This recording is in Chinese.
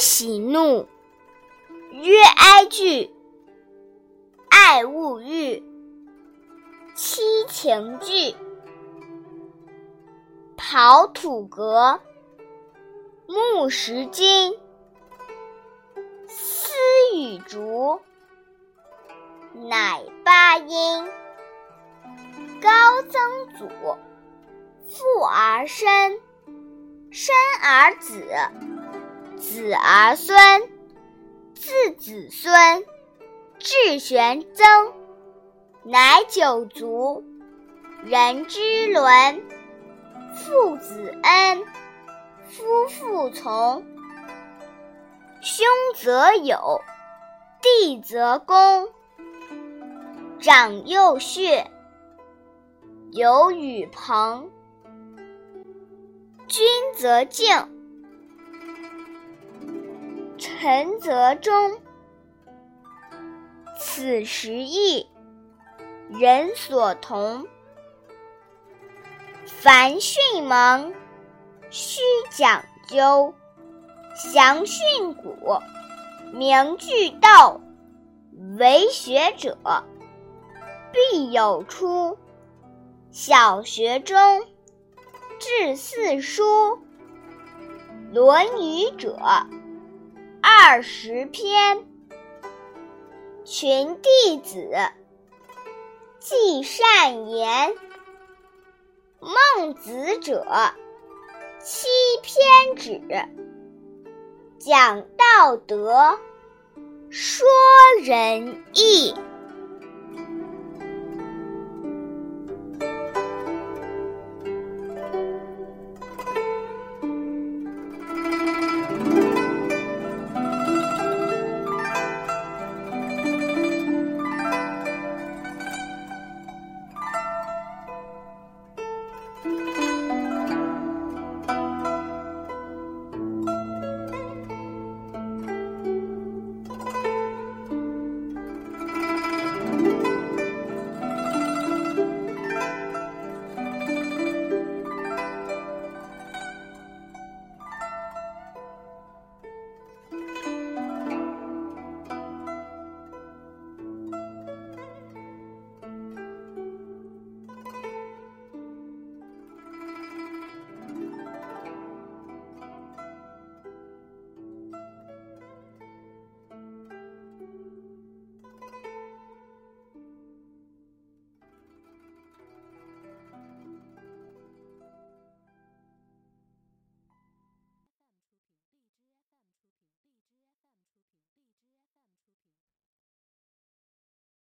喜怒，曰哀惧，爱恶欲，七情具。刨土革，木石金，丝与竹，乃八音。高曾祖，父而身，身而子，子而孙，自子孙，至玄曾，乃九族，人之伦。父子恩，夫妇从。兄则友，弟则恭。长幼序，友与朋。君则敬，陈则忠。此时义，人所同。凡训蒙，须讲究；详训古，明句读。为学者，必有初。小学中，至四书。《论语》者，二十篇。群弟子，记善言。孟子者，七篇止，讲道德，说仁义。